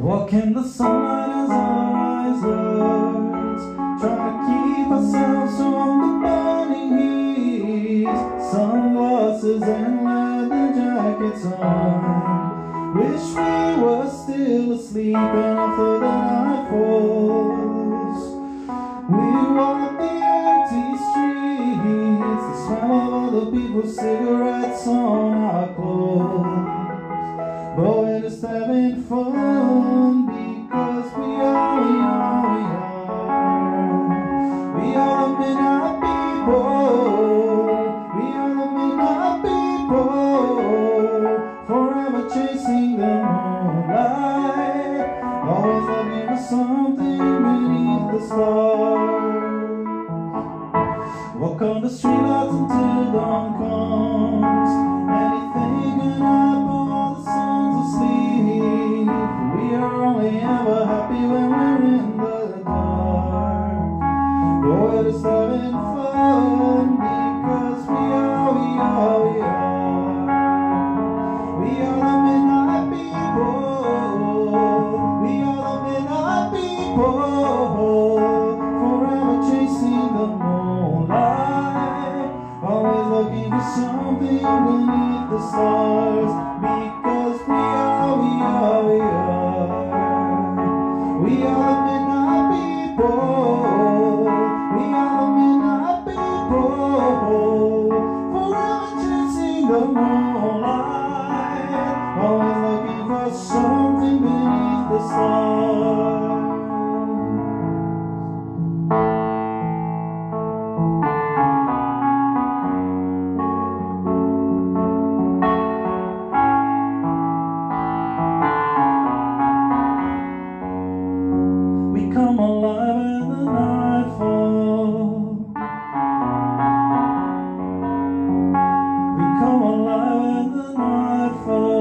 Walking the sunlight as our eyes words Trying to keep ourselves from the burning heat. Sunglasses and leather jackets on. Wish we were still asleep and after the night falls We walk the empty streets. The smell of other people's cigarettes on our clothes. We're just having stars. Walk on the streetlights until dawn comes. Anything can happen while the sun's asleep. We are only ever happy when we're in the dark. We're just having fun because we are, we are, we are. We are the midnight people. We are the midnight people. The moonlight. Always looking for something beneath the stars. Because we are, we are, we are. We are the midnight people. We are the midnight people. Forever chasing the moonlight. Always looking for something beneath the stars. come alive in the nightfall. We come alive in the nightfall.